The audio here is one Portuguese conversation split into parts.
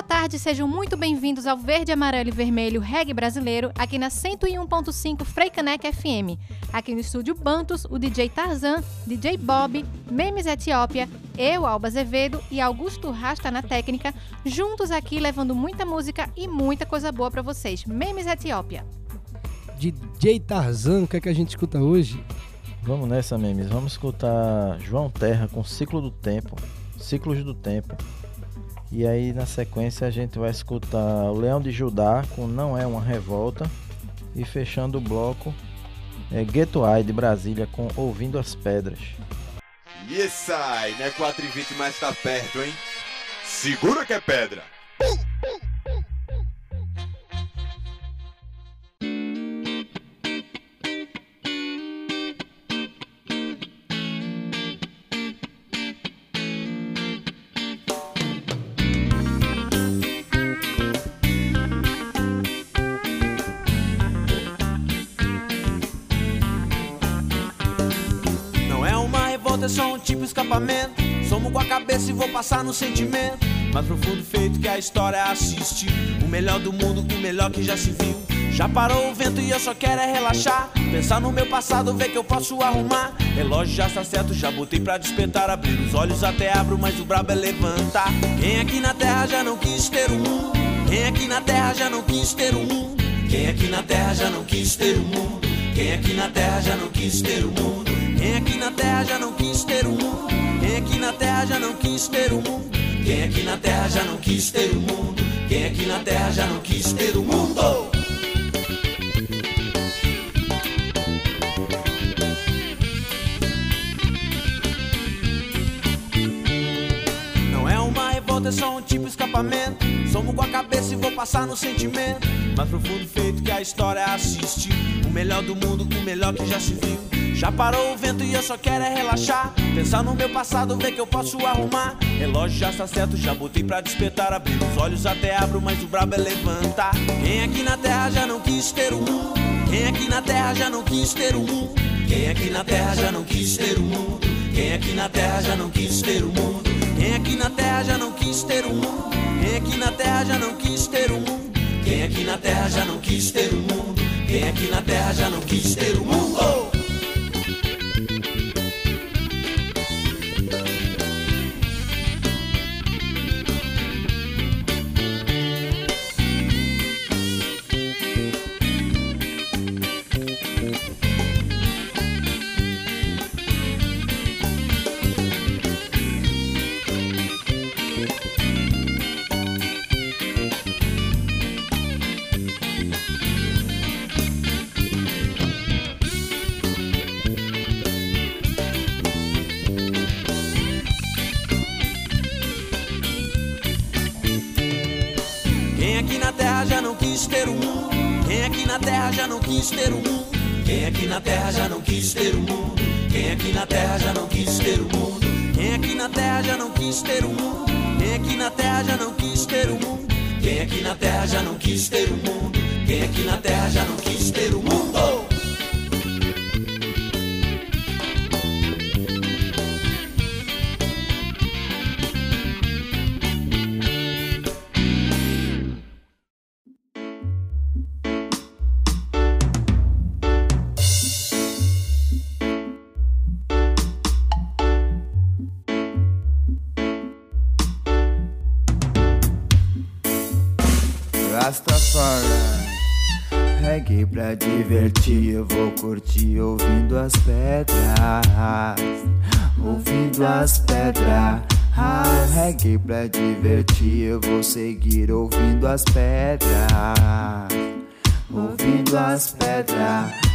Boa tarde, sejam muito bem-vindos ao Verde, Amarelo e Vermelho Reggae Brasileiro, aqui na 101.5 Freicaneca FM. Aqui no estúdio Bantos, o DJ Tarzan, DJ Bob, Memes Etiópia, eu, Alba Azevedo e Augusto Rasta na técnica, juntos aqui levando muita música e muita coisa boa para vocês. Memes Etiópia. DJ Tarzan, o que é que a gente escuta hoje? Vamos nessa, memes. Vamos escutar João Terra com Ciclo do Tempo, Ciclos do Tempo. E aí na sequência a gente vai escutar o Leão de Judá com Não é uma Revolta. E fechando o bloco é Ghetto Eye de Brasília com Ouvindo as Pedras. E sai, né? 4 e 20 mais tá perto, hein? Segura que é pedra. Não escapamento. Somo com a cabeça e vou passar no sentimento. Mais profundo feito que a história assiste. O melhor do mundo, o melhor que já se viu. Já parou o vento e eu só quero é relaxar. Pensar no meu passado, ver que eu posso arrumar. Relógio já está certo, já botei pra despertar. Abrir os olhos até abro, mas o brabo é levantar. Quem aqui na terra já não quis ter mundo? Quem aqui na terra já não quis ter mundo? Quem aqui na terra já não quis ter o mundo? Quem aqui na terra já não quis ter o mundo? Quem aqui na terra já não quis ter o mundo? Quem aqui na terra já não quis ter o mundo? Quem aqui na terra já não quis ter o mundo? Quem aqui na terra já não quis ter o mundo? Não é uma revolta, é só um tipo escapamento. Somo com a cabeça e vou passar no sentimento. Mais profundo feito que a história assiste. O melhor do mundo, o melhor que já se viu. Já parou o vento e eu só quero é relaxar. Pensar no meu passado, ver que eu posso arrumar. Relógio já está certo, já botei pra despertar. Abrir os olhos até abro, mas o brabo é levantar. Quem aqui na terra já não quis ter mundo? Quem aqui na terra já não quis ter mundo? Quem aqui na terra já não quis ter o mundo? Quem aqui na terra já não quis ter o mundo? Quem aqui na terra já não quis ter o mundo? Quem aqui na terra já não quis ter o mundo? Quem aqui na terra já não quis ter o mundo? Quem aqui na terra já não quis ter o mundo? Não quis ter o mundo? Quem aqui na terra já não quis ter o mundo? Quem aqui na terra já não quis ter o mundo? Quem aqui na terra já não quis ter o mundo? Quem aqui na terra já não quis ter o mundo? Quem aqui na terra já não quis ter o mundo? Quem aqui na terra já não quis ter o mundo? Pra divertir, eu vou curtir ouvindo as pedras Ouvindo as pedras. Reggae pra divertir, eu vou seguir ouvindo as pedras Ouvindo as pedras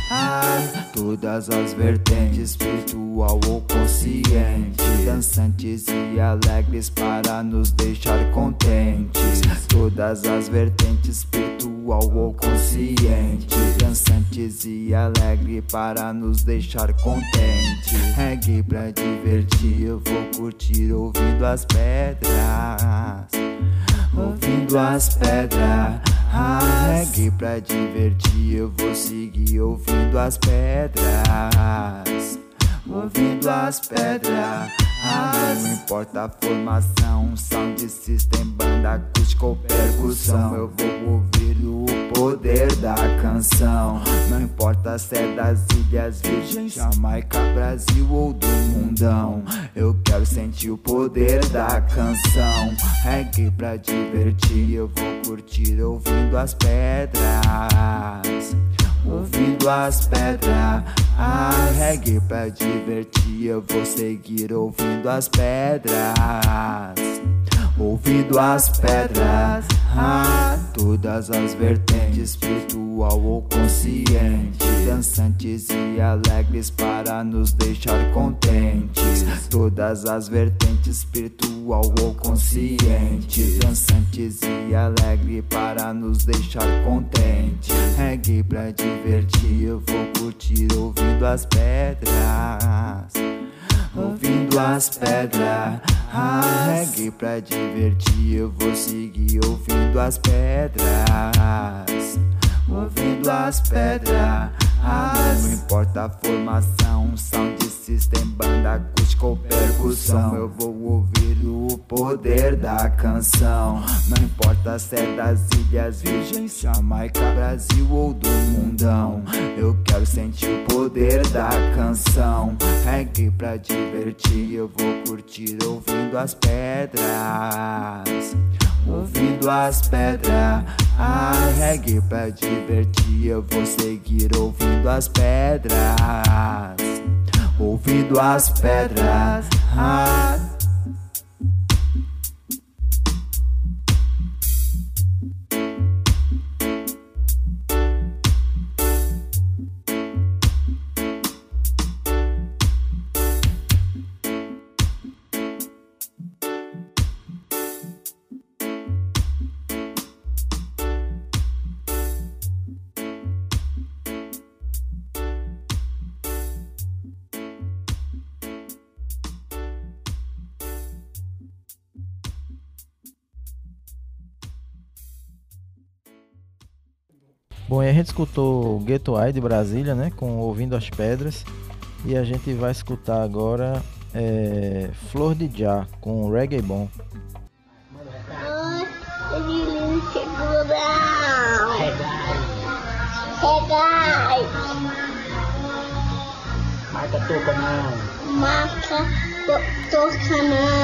Todas as vertentes, espiritual ou consciente Dançantes e alegres para nos deixar contentes Todas as vertentes, espiritual ou consciente Dançantes e alegre para nos deixar contente. Reggae pra divertir, eu vou curtir ouvindo as pedras. Ouvindo as pedras. Ah, reggae pra divertir, eu vou seguir ouvindo as pedras. Ouvindo as pedras. Não importa a formação, sound system, banda acústica ou percussão. Eu vou ouvir o poder da canção. Não importa se é das Ilhas Virgens, Jamaica, Brasil ou do mundão. Eu quero sentir o poder da canção. Reggae pra divertir, eu vou curtir ouvindo as pedras ouvindo as pedras. Ah, reggae pra divertir, eu vou seguir ouvindo as pedras. Ouvindo as pedras, ah, todas as vertentes, espiritual ou consciente, dançantes e alegres para nos deixar contentes. Todas as vertentes, espiritual ou consciente, dançantes e alegres para nos deixar contentes. Reggae pra divertir, eu vou curtir ouvindo as pedras ouvindo as pedras. Ah, reggae pra divertir, eu vou seguir ouvindo as pedras. Ouvindo as pedras. Ah, não importa a formação, sound system, banda acústica ou percussão. Eu vou ouvir o poder da canção. Não importa se é das Ilhas Virgens, Jamaica, Brasil ou do mundão. Eu quero sentir o poder da canção. Reggae pra divertir, eu vou curtir ouvindo as pedras. Ouvindo as pedras, ah, reggae pra divertir, eu vou seguir ouvindo as pedras. Ouvindo as pedras, ah. Bom, e a gente escutou Ghetto Eye de Brasília, né? Com Ouvindo as Pedras. E a gente vai escutar agora é, Flor de Já com Reggae Bom. Marca toca não. Marca to- toca não.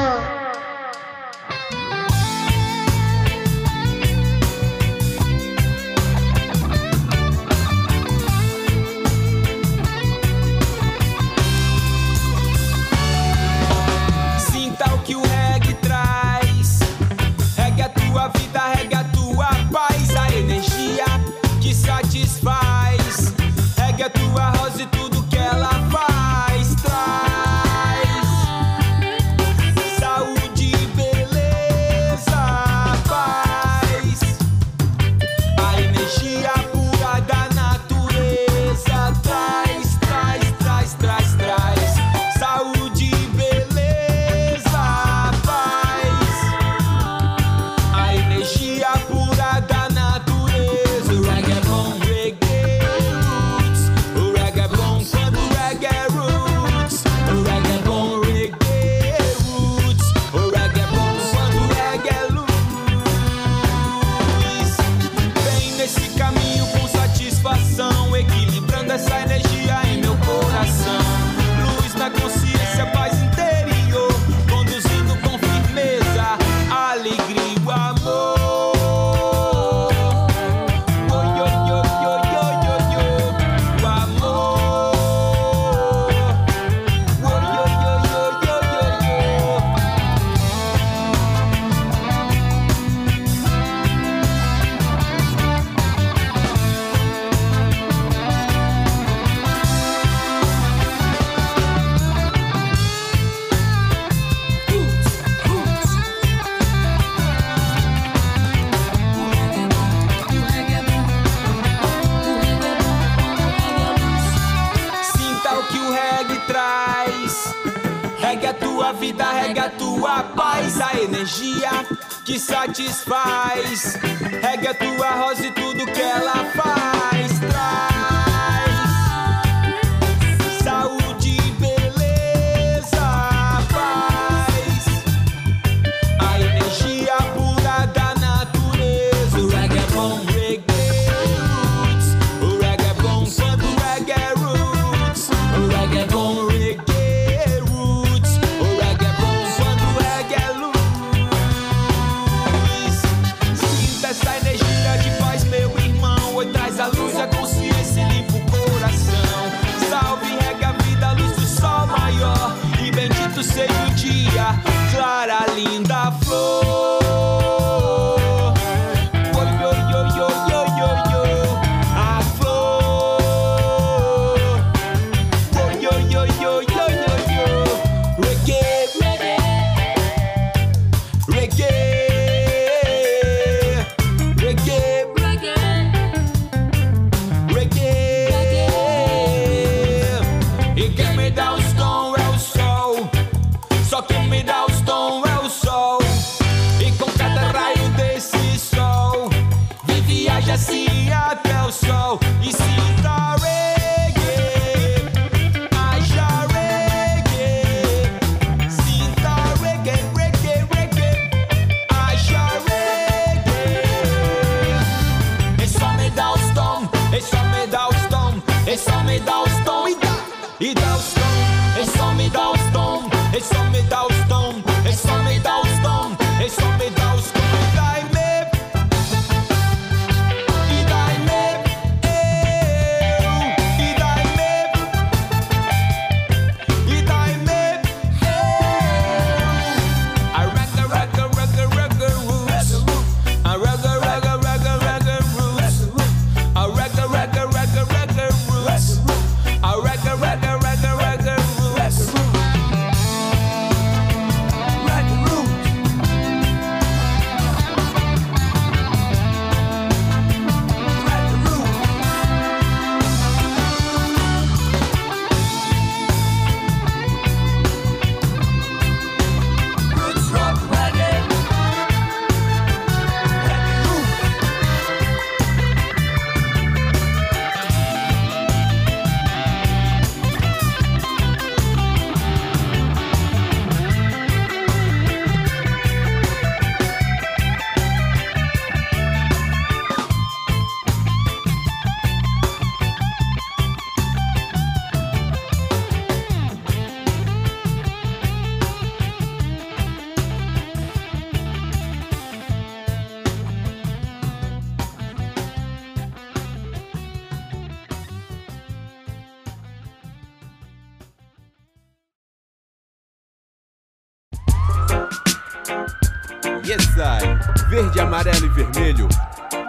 Yes, I. Verde, amarelo e vermelho.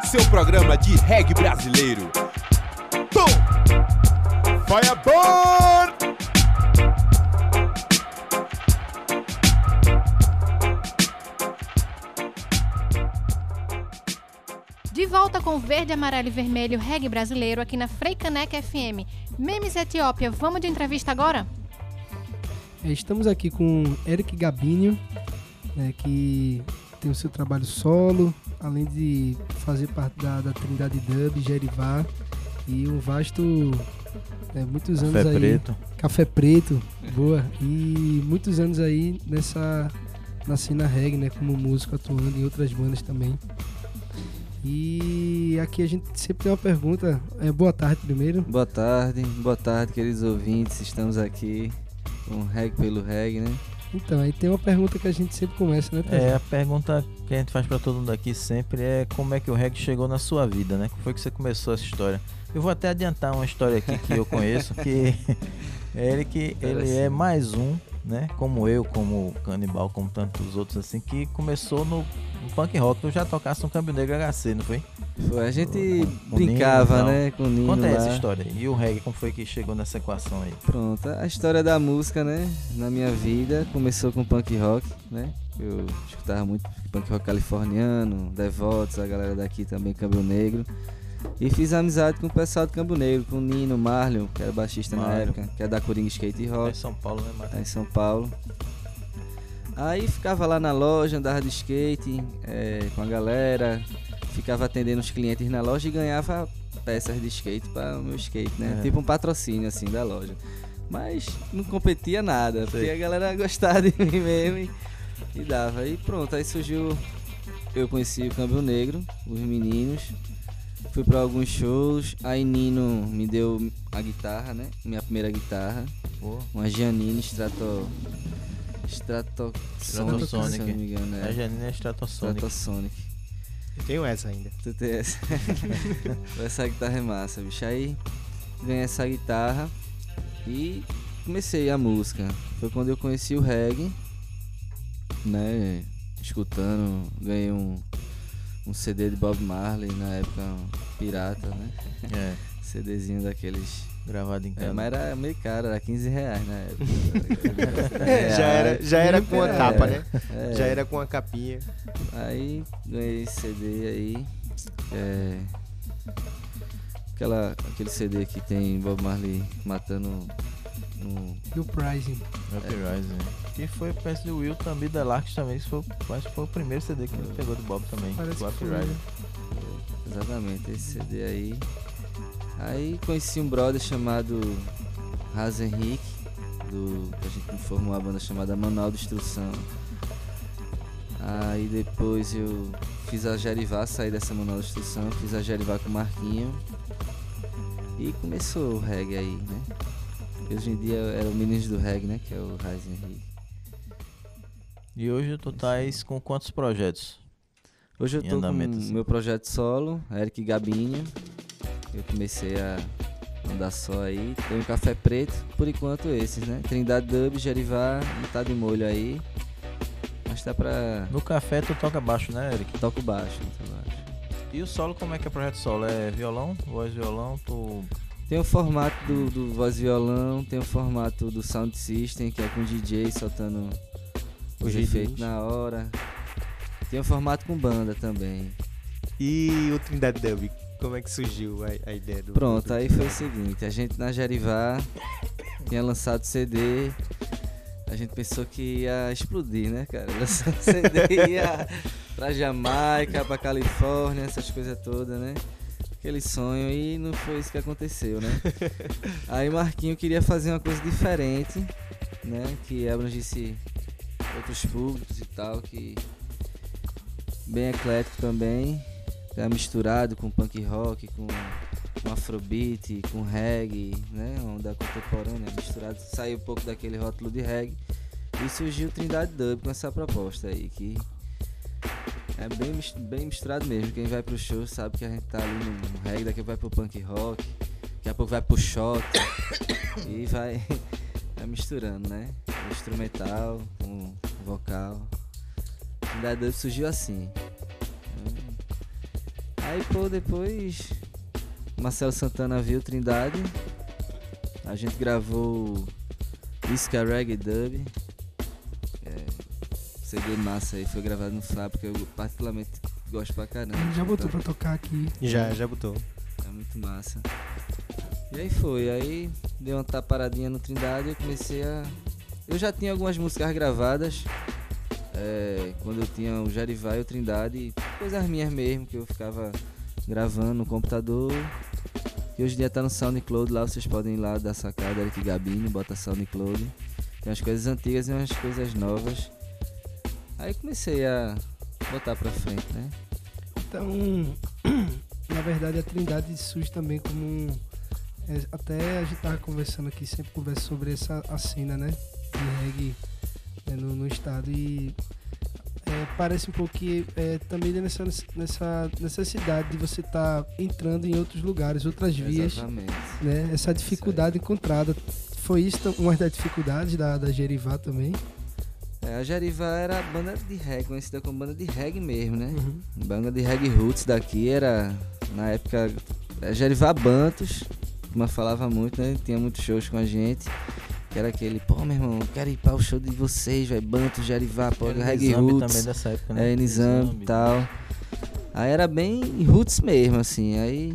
Seu programa de reggae brasileiro. Pum! Fireball! De volta com Verde, Amarelo e Vermelho Reggae Brasileiro aqui na Freicaneca FM. Memes Etiópia, vamos de entrevista agora? É, Estamos aqui com Eric Gabinho, né, que tem o seu trabalho solo, além de fazer parte da, da Trindade Dub, Gerivá e um vasto. né, muitos anos Café aí. preto. Café Preto, boa. E muitos anos aí nessa na cena reggae, né, como músico atuando em outras bandas também. E aqui a gente sempre tem uma pergunta. É, boa tarde primeiro. Boa tarde, boa tarde, queridos ouvintes. Estamos aqui com Reg pelo Reg, né? Então, aí tem uma pergunta que a gente sempre começa, né, Tarzan? É, a pergunta que a gente faz pra todo mundo aqui sempre é como é que o reggae chegou na sua vida, né? Como foi que você começou essa história? Eu vou até adiantar uma história aqui que eu conheço, que Eric, ele é mais um, né? Como eu, como o Canibal, como tantos outros assim, que começou no, no punk rock. Tu já tocasse um câmbio negro HC, não foi? Foi, a gente com brincava, Nino né, com o Nino Conta aí essa lá. história. E o reggae, como foi que chegou nessa equação aí? Pronto, a história da música, né, na minha vida começou com punk rock, né? Eu escutava muito punk rock californiano, Devotos, a galera daqui também, Câmbio Negro. E fiz amizade com o pessoal do Campo Negro, com o Nino, Marlon, que era baixista na Marlon. época, que é da Coringa Skate É em Rock, São Paulo, né, Marcos? lá em São Paulo. Aí ficava lá na loja, andava de skate é, com a galera, ficava atendendo os clientes na loja e ganhava peças de skate para o meu skate, né? É. Tipo um patrocínio assim da loja. Mas não competia nada, Sei. porque a galera gostava de mim mesmo e, e dava. E pronto, aí surgiu. Eu conheci o Câmbio Negro, os meninos. Fui para alguns shows, aí Nino me deu a guitarra, né? Minha primeira guitarra. Pô, Uma Giannini Strato. Strato Sonic, se eu não me engano. a É. Janine é Stratosonic. Stratosonic. Eu tenho essa ainda. Tu tem essa. essa guitarra é massa, bicho. Aí ganhei essa guitarra e comecei a música. Foi quando eu conheci o reggae, né? Escutando, ganhei um, um CD de Bob Marley na época, um pirata, né? É, CDzinho daqueles. gravado em É, casa. mas era meio caro, era 15 reais na época. já era, já era com a É, capa, né? é. Já era com a capinha. Aí ganhei esse CD aí. É, aquela, aquele CD que tem Bob Marley matando um. E o Pricing. Uprising. Que foi, penso, do Will também, da Larks também. Isso foi, acho que foi o primeiro CD que ele pegou do Bob também. Parece o que foi. Uprising. Exatamente, esse CD aí. Aí conheci um brother chamado Raz Henrique, do, que a gente formou uma banda chamada Manual de Instrução. Aí depois eu fiz a Jerivá, saí dessa Manual de Instrução, fiz a Jerivá com o Marquinho. E começou o reggae aí, né? Hoje em dia era o Meninos do Reggae, né? Que é o Raz Henrique. E hoje tu estás com quantos projetos? Hoje eu tô com assim. meu projeto solo, Eric Gabinha. Eu comecei a andar só aí. Tem um café preto, por enquanto esses, né? Trindade Dub, Jerivá, não tá de molho aí. Mas tá pra. No café tu toca baixo, né, Eric? Toco baixo, toco baixo. E o solo, como é que é o projeto solo? É violão, voz violão, tu... Tem o formato do, do voz violão, tem o formato do sound system, que é com DJ soltando os Os efeitos na hora. Tem o formato com banda também. E o Trindade Dub, como é que surgiu a, a ideia do. Pronto, do aí foi o seguinte, a gente na Jerivá tinha lançado CD, a gente pensou que ia explodir, né, cara? Lançar CD ia pra Jamaica, pra Califórnia, essas coisas todas, né? Aquele sonho e não foi isso que aconteceu, né? Aí Marquinho queria fazer uma coisa diferente, né? Que abrangisse outros públicos e tal, que bem eclético também, tá misturado com punk rock, com, com afrobeat, com reggae, né? Onda contemporânea, misturado, saiu um pouco daquele rótulo de reggae e surgiu o Trindade Dub com essa proposta aí, que é bem, bem misturado mesmo. Quem vai pro show sabe que a gente tá ali no, reggae, daqui vai pro punk rock, daqui a pouco vai pro shot e vai, vai misturando, né? O instrumental com o vocal. O Trindade Dub surgiu assim. Aí, pô, depois Marcelo Santana viu Trindade. A gente gravou Isca Reggae Dub. CD massa aí, foi gravado no Fábrica. Eu particularmente gosto pra caramba. Ele já botou pra tocar aqui. Já, já botou. É muito massa. E aí foi, aí dei uma taparadinha no Trindade e eu comecei a. Eu já tinha algumas músicas gravadas. é, quando eu tinha o Jarivá e o Trindade, coisas minhas mesmo, que eu ficava gravando no computador. Que hoje em dia tá no SoundCloud lá, vocês podem ir lá da sacada Eric Gabini, bota SoundCloud. Tem umas coisas antigas e umas coisas novas. Aí comecei a botar pra frente, né? Então, na verdade, a Trindade surge também como um. é, até a gente tava conversando aqui, sempre conversa sobre essa a cena, né? De reggae né, no, no estado. E é, parece um pouco que é, também nessa, nessa necessidade de você estar entrando em outros lugares, outras vias, Exatamente. né? Essa dificuldade encontrada. Foi isso uma das dificuldades da, da Gerivá também. É, a Jarivá era a banda de reggae, conhecida como banda de reggae mesmo, né? Uhum. Banda de reggae roots daqui era, na época, é, Jarivá Bantos, como eu falava muito, né? Tinha muitos shows com a gente. Que era aquele, pô, meu irmão, quero ir para o show de vocês, vai, Bantos, Jarivá, pô, reggae roots. também dessa época, né? É, Nizam Nizambi. e tal. Aí era bem roots mesmo, assim. Aí.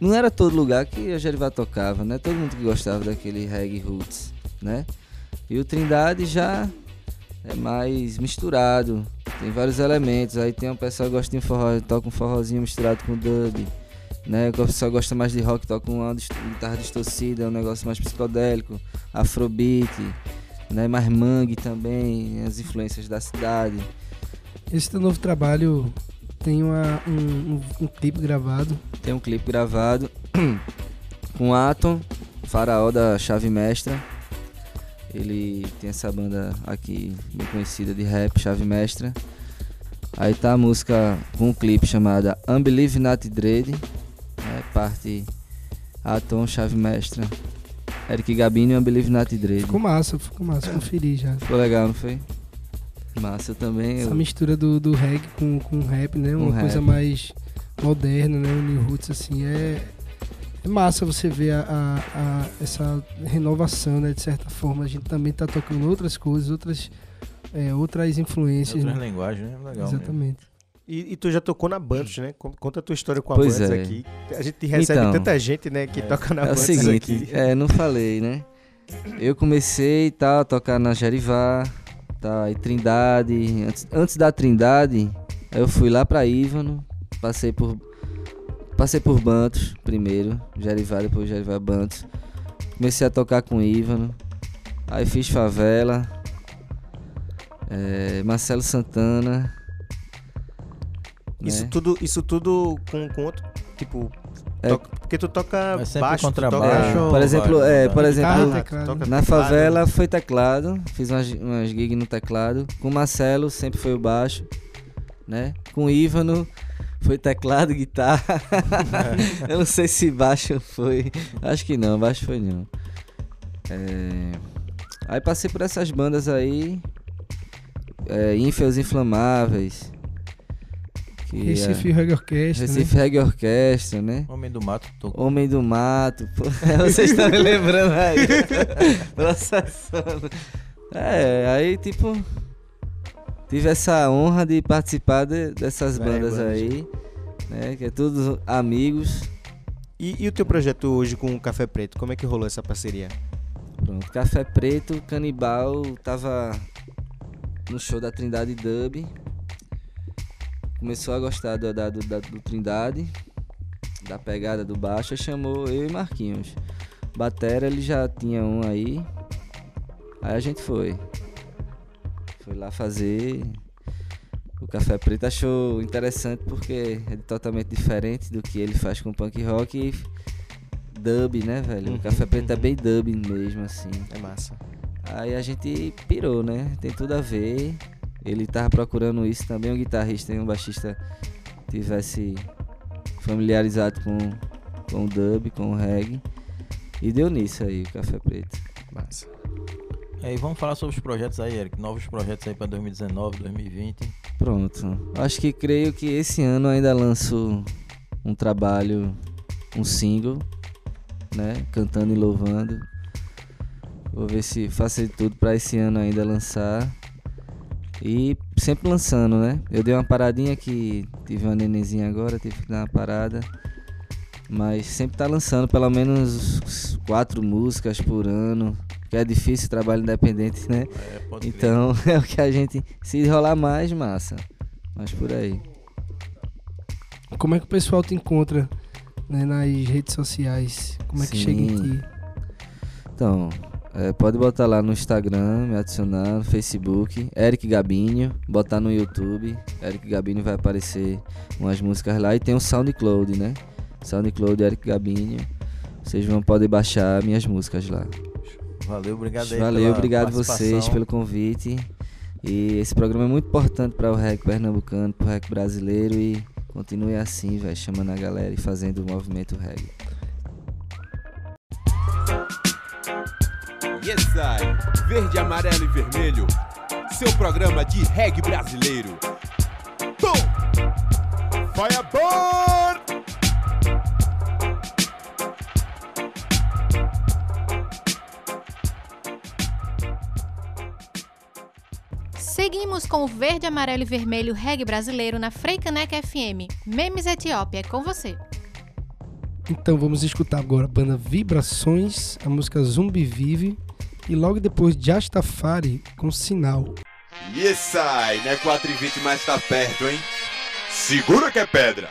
Não era todo lugar que a Jerivá tocava, né? Todo mundo que gostava daquele reggae roots, né? E o Trindade já é mais misturado. Tem vários elementos. Aí tem um pessoal que gosta de forró, toca um forrozinho misturado com dub. Né? O pessoal gosta mais de rock, toca uma guitarra distorcida, é um negócio mais psicodélico, afrobeat, né? mais mangue também, as influências da cidade. Esse teu novo trabalho tem uma, um, um, um clipe gravado. Tem um clipe gravado com Atom, faraó da Chave Mestra. Ele tem essa banda aqui bem conhecida de rap, Chave Mestra. Aí tá a música com um clipe chamada Unbelieve Not Dread, né, parte Atom, Chave Mestra. Eric Gabini e Unbelieve Not Dread. Ficou massa, ficou massa, conferi já. Ficou legal, não foi? Massa também. Essa eu... mistura do, do reggae com, com rap, né? Uma coisa mais moderna, né? O New Roots, assim, é, é massa você ver a, a- a- essa renovação, né? De certa forma, a gente também tá tocando outras coisas, outras, é, outras influências. Outras né? linguagens, né? Legal. mesmo. Exatamente. E, e tu já tocou na Bantus, né? Con- Conta a tua história com a Pois Bantus é. aqui. A gente recebe Então, tanta gente, né, que toca na É o seguinte, aqui. é, não falei, né? Eu comecei e tal, a tocar na Jerivá, tá, e Trindade. Antes, antes da Trindade, eu fui lá pra Ívano, passei por. Passei por Bantos primeiro, Jerivá, depois Jerivá Bantos. Comecei a tocar com Ívano. Aí fiz favela. é, Marcelo Santana. Isso né? tudo, isso tudo com, com outro, tipo... É. toca- porque tu toca sempre baixo, contrabaixo toca... ou Por exemplo, vai- é, por exemplo, Guitarra, Na favela foi teclado, fiz umas, umas gigs no teclado. Com o Marcelo sempre foi o baixo, né? Com o Ívano foi teclado, guitarra. Eu não sei se baixo foi. Acho que não, baixo foi não. É, Aí passei por essas bandas aí. É, Ínfios Inflamáveis. Que Recife é, Reggae Orquestra, Recife né? Reggae Orquestra, né? Homem do Mato tocou. Homem do Mato, pô. Vocês estão me lembrando aí. Processando. É, aí tipo. Tive essa honra de participar de- dessas bandas banda. aí. Né, que é todos amigos. E, e o teu projeto hoje com o Café Preto, como é que rolou essa parceria? Pronto, Café Preto, Canibal, tava no show da Trindade Dub. Começou a gostar do, da- do, da- do Trindade, da pegada do baixo, chamou eu e Marquinhos. Batera ele já tinha um aí. Aí a gente foi. Foi lá fazer. O Café Preto achou interessante porque é totalmente diferente do que ele faz com punk rock e dub, né, velho? Uhum, o Café Preto é uhum. bem dub mesmo, assim. É massa. Aí a gente pirou, né? Tem tudo a ver. Ele tava procurando isso também, um guitarrista e um baixista tivesse familiarizado com, com o dub, com o reggae. E deu nisso aí, o Café Preto. Massa. E vamos falar sobre os projetos aí, Eric. Novos projetos aí pra 2019, 2020. Pronto. Acho que creio que esse ano ainda lanço um trabalho, um single, né? Cantando e louvando. Vou ver se faço de tudo pra esse ano ainda lançar. E sempre lançando, né? Eu dei uma paradinha que tive uma nenenzinha agora, tive que dar uma parada. Mas sempre tá lançando pelo menos quatro músicas por ano. Que é difícil trabalho independente, né? É, pode crer. Então é o que a gente. Se rolar mais, massa. Mas por aí. Como é que o pessoal te encontra né, nas redes sociais? Como é que Sim. chega em ti? Então, é, pode botar lá no Instagram, me adicionar, no Facebook, Eric Gabinho, botar no YouTube, Eric Gabinho vai aparecer umas músicas lá e tem o SoundCloud, né? SoundCloud Eric Gabinho. Vocês vão poder baixar minhas músicas lá. Valeu, obrigado aí Valeu, pela obrigado vocês pelo convite. E esse programa é muito importante para o REC pernambucano, para o REC brasileiro e continue assim, velho, chamando a galera e fazendo o movimento reggae. Yes, I. Verde, amarelo e vermelho. Seu programa de reggae brasileiro. Tom! Firebird! Seguimos com o verde, amarelo e vermelho reggae brasileiro na Freicaneca FM. Memes Etiópia, é com você. Então vamos escutar agora a banda Vibrações, a música Zumbi Vive e logo depois Jastafari com Sinal. Yes, ai, não é 4 e 20, mas tá perto, hein? Segura que é pedra!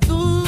tú.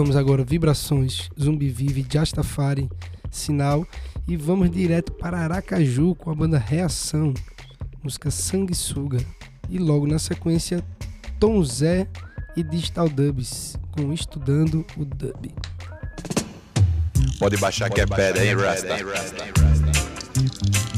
vamos agora Vibrações, Zumbi Vive, Jastafari, Sinal e vamos direto para Aracaju com a banda Reação, música Sanguessuga. E logo na sequência, Tom Zé e Digital Dubs com Estudando o Dub. Pode baixar que é, é pedra, hein, Rasta? Hein, Rasta.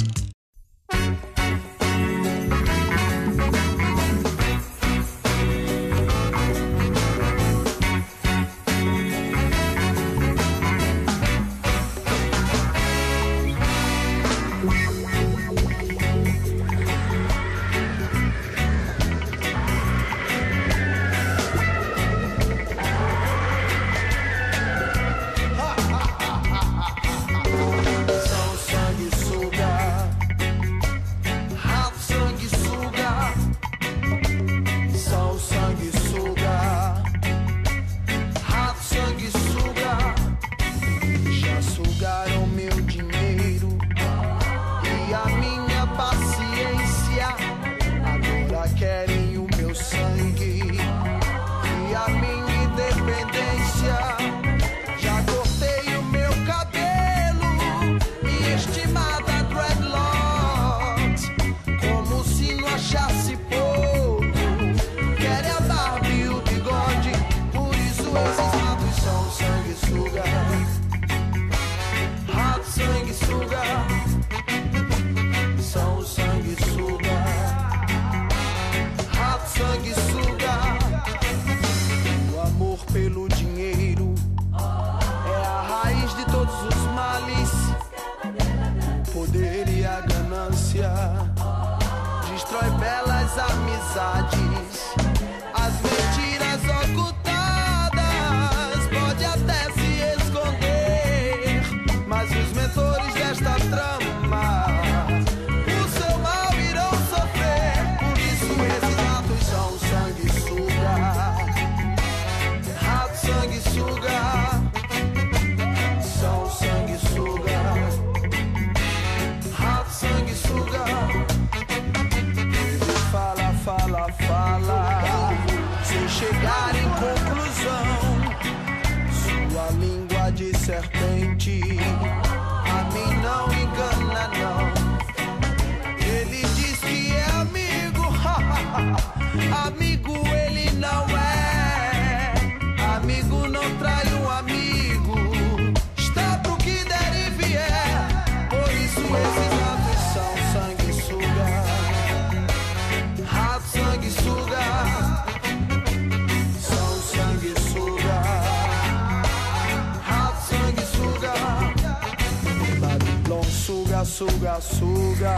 suga, suga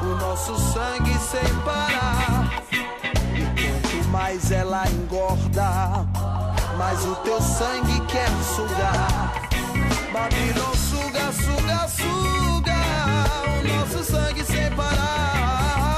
o nosso sangue sem parar. E quanto mais ela engorda, mais o teu sangue quer sugar. Babilônia suga, suga, suga o nosso sangue sem parar.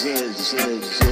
Zell, Zell,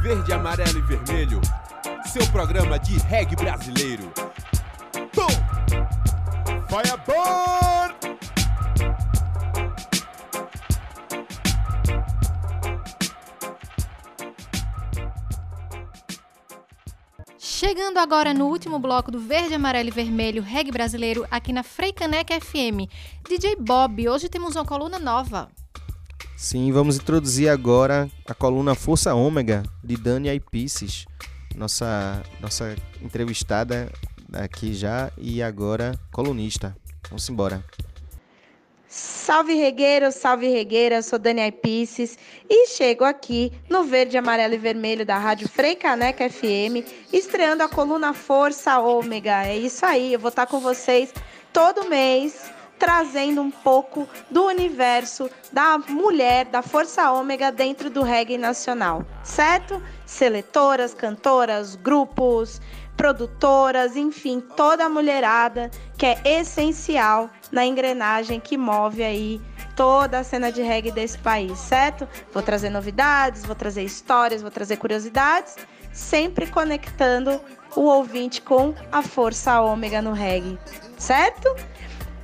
Verde, amarelo e vermelho. Seu programa de reggae brasileiro. Boom! Fireball! Chegando agora no último bloco do Verde, Amarelo e Vermelho Reggae Brasileiro aqui na Freicaneca FM. DJ Bob, hoje temos uma coluna nova. Sim, vamos introduzir agora a coluna Força Ômega de Dani Aipices, nossa, nossa entrevistada aqui já e agora colunista. Vamos embora. Salve regueiro, salve regueira, sou Dani Aipices e chego aqui no verde, amarelo e vermelho da Rádio Frei Caneca FM, estreando a coluna Força Ômega. É isso aí, eu vou estar com vocês todo mês, trazendo um pouco do universo da mulher, da Força Ômega dentro do reggae nacional, certo? Seletoras, cantoras, grupos, produtoras, enfim, toda a mulherada que é essencial na engrenagem que move aí toda a cena de reggae desse país, certo? Vou trazer novidades, vou trazer histórias, vou trazer curiosidades, sempre conectando o ouvinte com a força ômega no reggae, certo?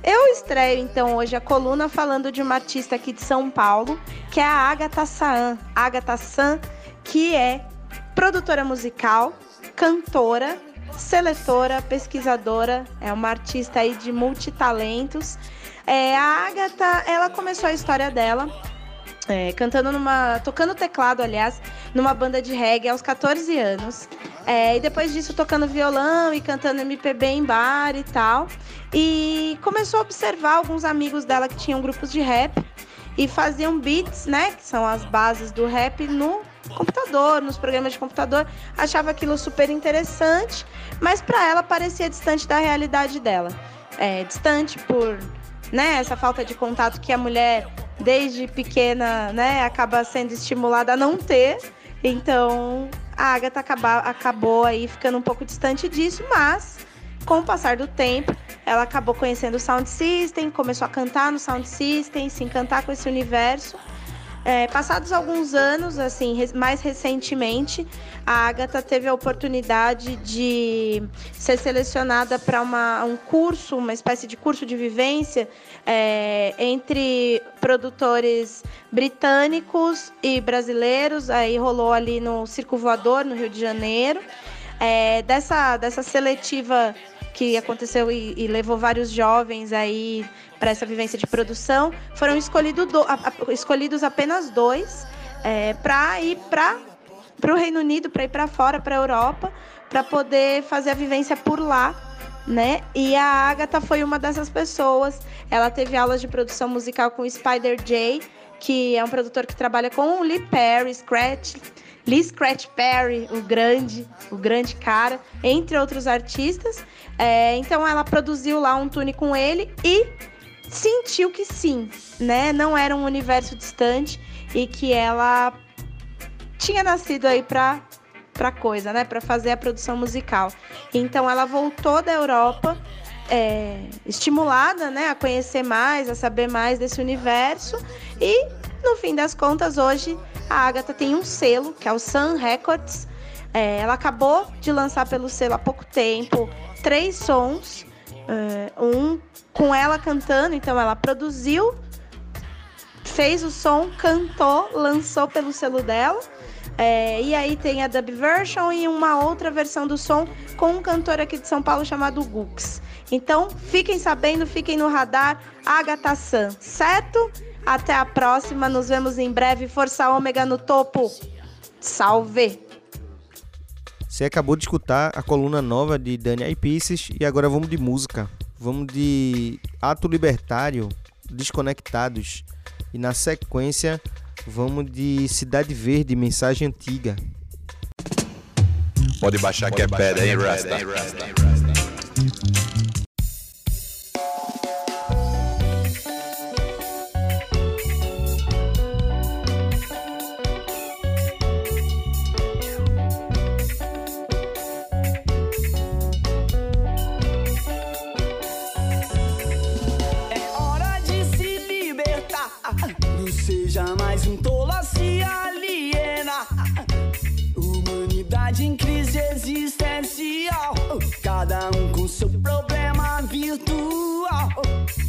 Eu estreio então hoje a coluna falando de uma artista aqui de São Paulo, que é a Agatha Saan. Agatha Saan, que é produtora musical, cantora, seletora, pesquisadora, é uma artista aí de multitalentos. É, a Agatha, ela começou a história dela é, cantando numa. tocando teclado, aliás, numa banda de reggae aos 14 anos. É, e depois disso tocando violão e cantando MPB em bar e tal. E começou a observar alguns amigos dela que tinham grupos de rap e faziam beats, né? Que são as bases do rap no computador, nos programas de computador. Achava aquilo super interessante, mas para ela parecia distante da realidade dela. É, distante por né, essa falta de contato que a mulher desde pequena, né, acaba sendo estimulada a não ter. Então, a Agatha acaba, acabou aí ficando um pouco distante disso, mas com o passar do tempo, ela acabou conhecendo o Sound System, começou a cantar no Sound System, se encantar com esse universo. É, passados alguns anos, assim, mais recentemente, a Agatha teve a oportunidade de ser selecionada para um curso, uma espécie de curso de vivência é, entre produtores britânicos e brasileiros. Aí rolou ali no Circo Voador, no Rio de Janeiro. É, dessa, dessa seletiva que aconteceu e, e, levou vários jovens aí para essa vivência de produção. Foram escolhido do, a, a, escolhidos apenas dois é, para ir para o Reino Unido, para ir para fora, para a Europa, para poder fazer a vivência por lá. Né? E a Agatha foi uma dessas pessoas. Ela teve aulas de produção musical com o Spider J, que é um produtor que trabalha com o Lee Perry, Scratch, Lee Scratch Perry, o grande, o grande cara, entre outros artistas. É, então ela produziu lá um tune com ele e sentiu que sim, né? Não era um universo distante e que ela tinha nascido aí para para coisa, né? Para fazer a produção musical. Então ela voltou da Europa é, estimulada, né, a conhecer mais, a saber mais desse universo e no fim das contas hoje a Agatha tem um selo, que é o Sun Records. É, ela acabou de lançar pelo selo há pouco tempo três sons. É, um com ela cantando, então ela produziu, fez o som, cantou, lançou pelo selo dela. É, e aí tem a dub version e uma outra versão do som com um cantor aqui de São Paulo chamado Gux. Então, fiquem sabendo, fiquem no radar, Agatha San, certo? Até a próxima, nos vemos em breve. Força Ômega no topo. Salve! Você acabou de escutar a coluna nova de Dani Aipices e agora vamos de música. Vamos de Ato Libertário, Desconectados. E na sequência, vamos de Cidade Verde, Mensagem Antiga. Pode baixar que é pedra, hein, Rasta? É seu problema virtual.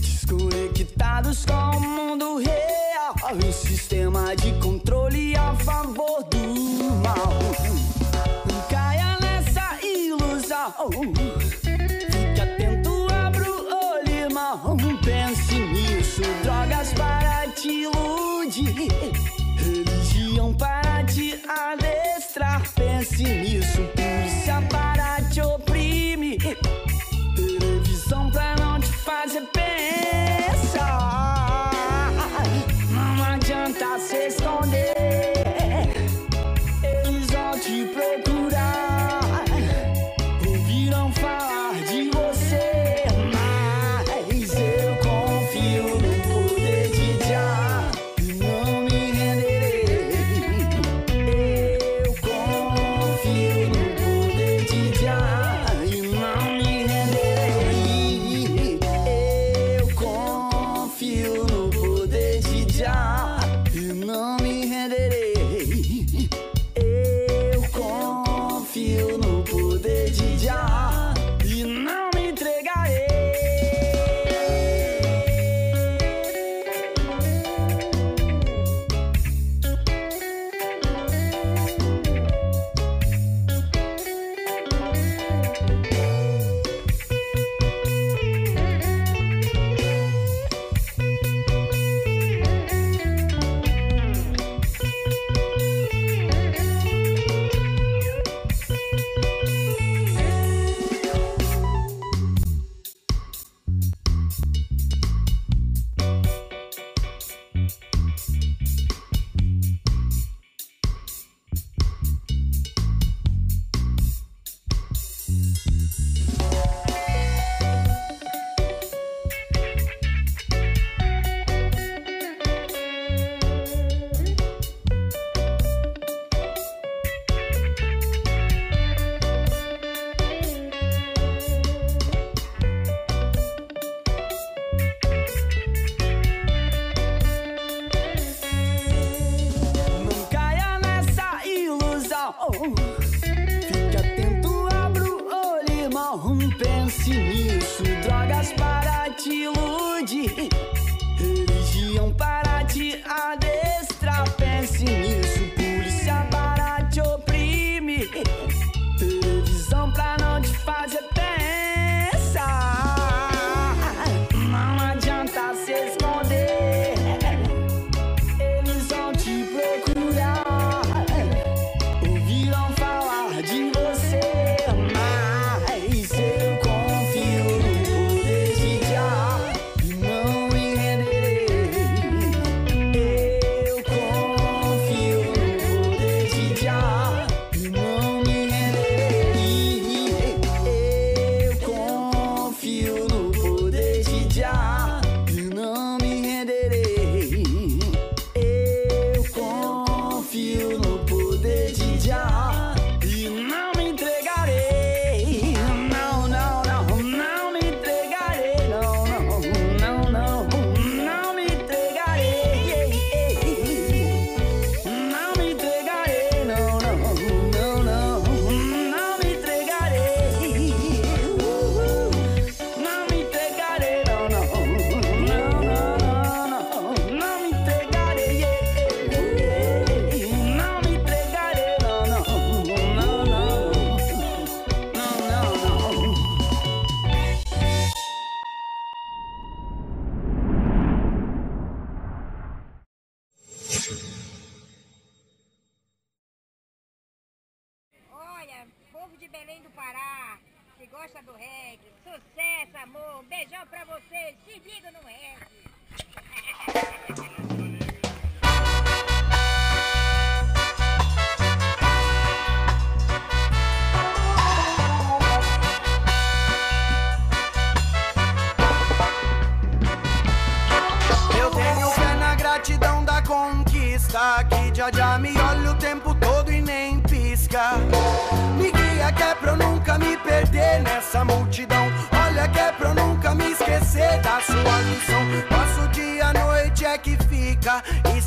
Desconectados com o mundo real. Um sistema de controle a favor do mal. Não caia nessa ilusão. Fique atento, abra o olho, irmão. Pense nisso. Drogas para te iludir. Religião para te adestrar. Pense nisso.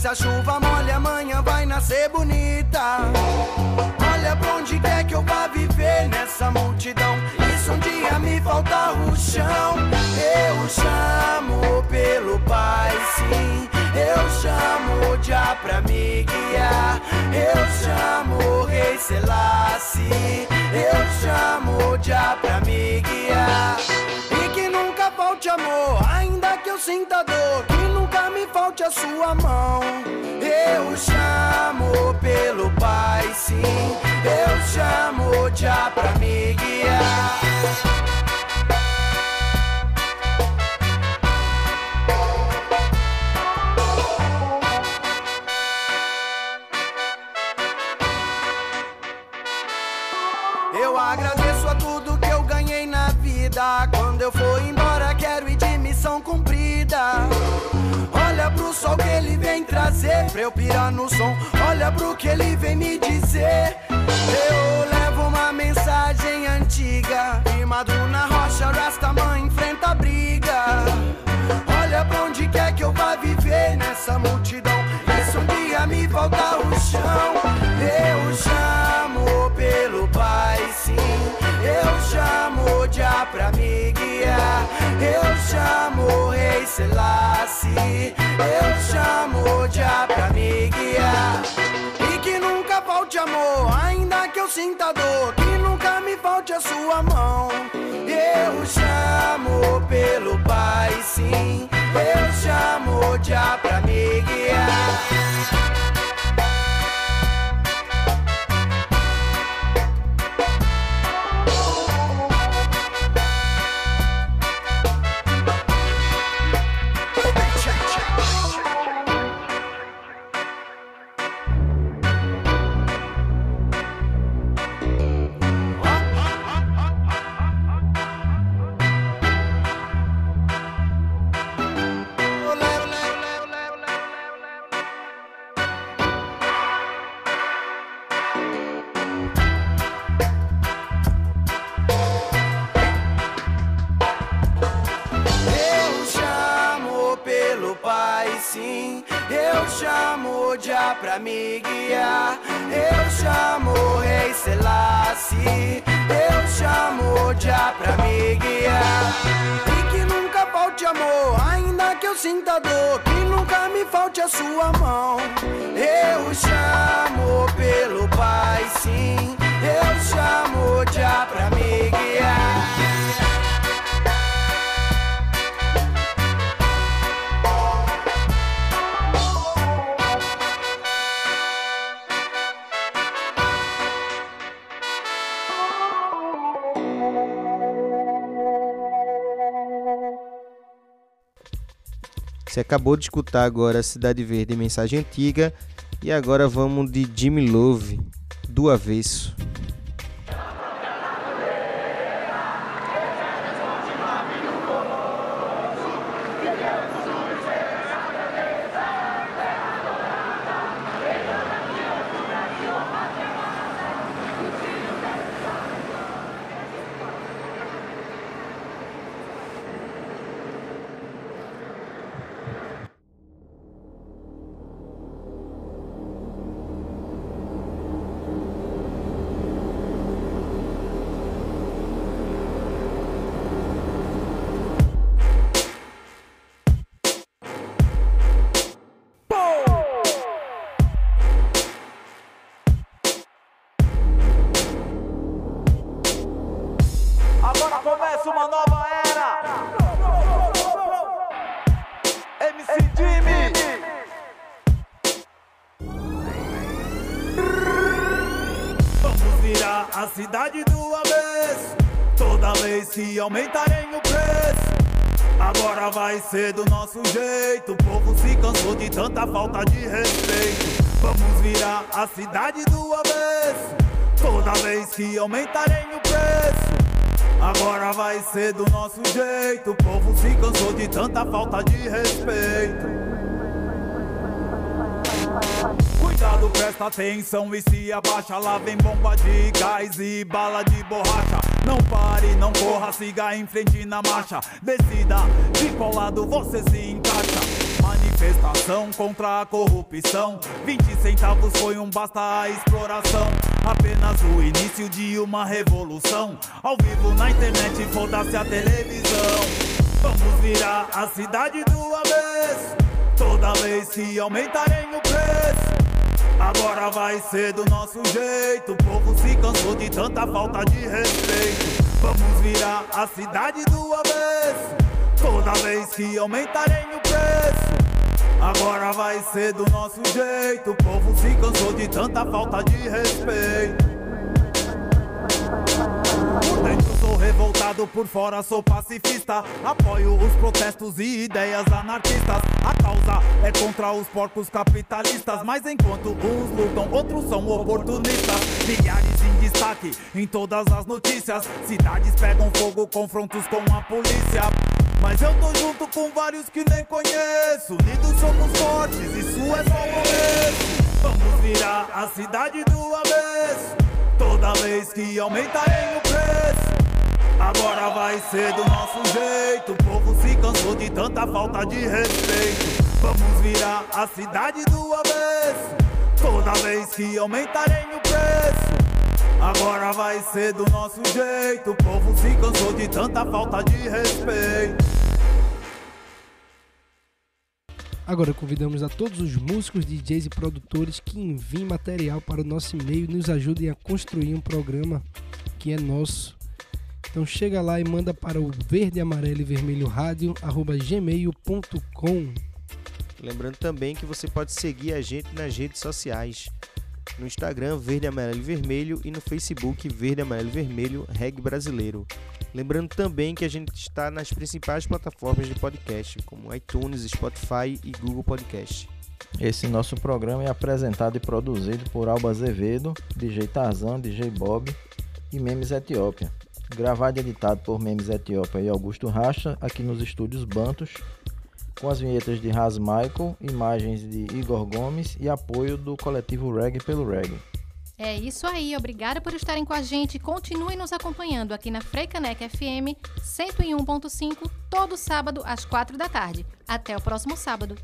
Se a chuva molha amanhã vai nascer bonita. Olha pra onde quer que eu vá viver nessa multidão. E se um dia me faltar o chão. Eu chamo pelo Pai, sim. Eu chamo Jah pra me guiar. Eu chamo o Rei Selassie. Eu chamo Jah pra me guiar. E que nunca falte amor Ainda que eu sinta dor a sua mão. Eu chamo pelo Pai, sim. Eu chamo Jah pra me guiar Eu agradeço a tudo que eu ganhei na vida. Quando eu for sol que ele vem trazer pra eu pirar no som. Olha pro que ele vem me dizer. Eu levo uma mensagem antiga. Firmado na rocha, Rastaman enfrenta a briga. Olha pra onde quer que eu vá viver nessa multidão. E se um dia me faltar o chão, eu chamo pelo Pai, sim. Eu chamo Jah pra me guiar. Eu chamo Rei Selassie. Eu chamo Jah pra me guiar. E que nunca falte amor, ainda que eu sinta dor. Que nunca me falte a sua mão. Eu chamo pelo Pai, sim. Eu chamo Jah pra me guiar. Acabou de escutar agora Cidade Verde Mensagem Antiga e agora vamos de Jimmy Love do avesso. Que aumentarem o preço. Agora vai ser do nosso jeito. O povo se cansou de tanta falta de respeito. Vamos virar a cidade do avesso. Toda vez que aumentarem o preço. Agora vai ser do nosso jeito. O povo se cansou de tanta falta de respeito. Cuidado, presta atenção e se abaixa. Lá vem bomba de gás e bala de borracha. Não pare, não corra, siga em frente na marcha. Decida de qual lado você se encaixa. Manifestação contra a corrupção. 20 centavos foi um basta a exploração. Apenas o início de uma revolução. Ao vivo na internet, foda-se a televisão. Vamos virar a cidade do avesso. Toda vez que aumentarem o preço. Agora vai ser do nosso jeito. O povo se cansou de tanta falta de respeito. Vamos virar a cidade do avesso. Toda vez que aumentarem o preço. Agora vai ser do nosso jeito. O povo se cansou de tanta falta de respeito. Revoltado, por fora sou pacifista. Apoio os protestos e ideias anarquistas. A causa é contra os porcos capitalistas. Mas enquanto uns lutam, outros são oportunistas. Milhares em destaque em todas as notícias. Cidades pegam fogo, confrontos com a polícia. Mas eu tô junto com vários que nem conheço. Unidos somos fortes, isso é só o começo. Vamos virar a cidade do avesso. Toda vez que aumentarem o preço. Agora vai ser do nosso jeito. O povo se cansou de tanta falta de respeito. Vamos virar a cidade do avesso. Toda vez que aumentarem o preço. Agora vai ser do nosso jeito. O povo se cansou de tanta falta de respeito. Agora convidamos a todos os músicos, DJs e produtores que enviem material para o nosso e-mail e nos ajudem a construir um programa que é nosso. Então chega lá e manda para o verde, amarelo e vermelho rádio arroba gmail.com. Lembrando também que você pode seguir a gente nas redes sociais. No Instagram, Verde, Amarelo e Vermelho e no Facebook, Verde, Amarelo e Vermelho, Reg Brasileiro. Lembrando também que a gente está nas principais plataformas de podcast, como iTunes, Spotify e Google Podcast. Esse nosso programa é apresentado e produzido por Alba Azevedo, DJ Tarzan, DJ Bob e Memes Etiópia. Gravado e editado por Memes Etiópia e Augusto Racha, aqui nos estúdios Bantos, com as vinhetas de Raz Michael, imagens de Igor Gomes e apoio do coletivo Reggae pelo Reggae. É isso aí, obrigada por estarem com a gente. Continuem nos acompanhando aqui na Freicanec FM 101.5, todo sábado às 4 da tarde. Até o próximo sábado.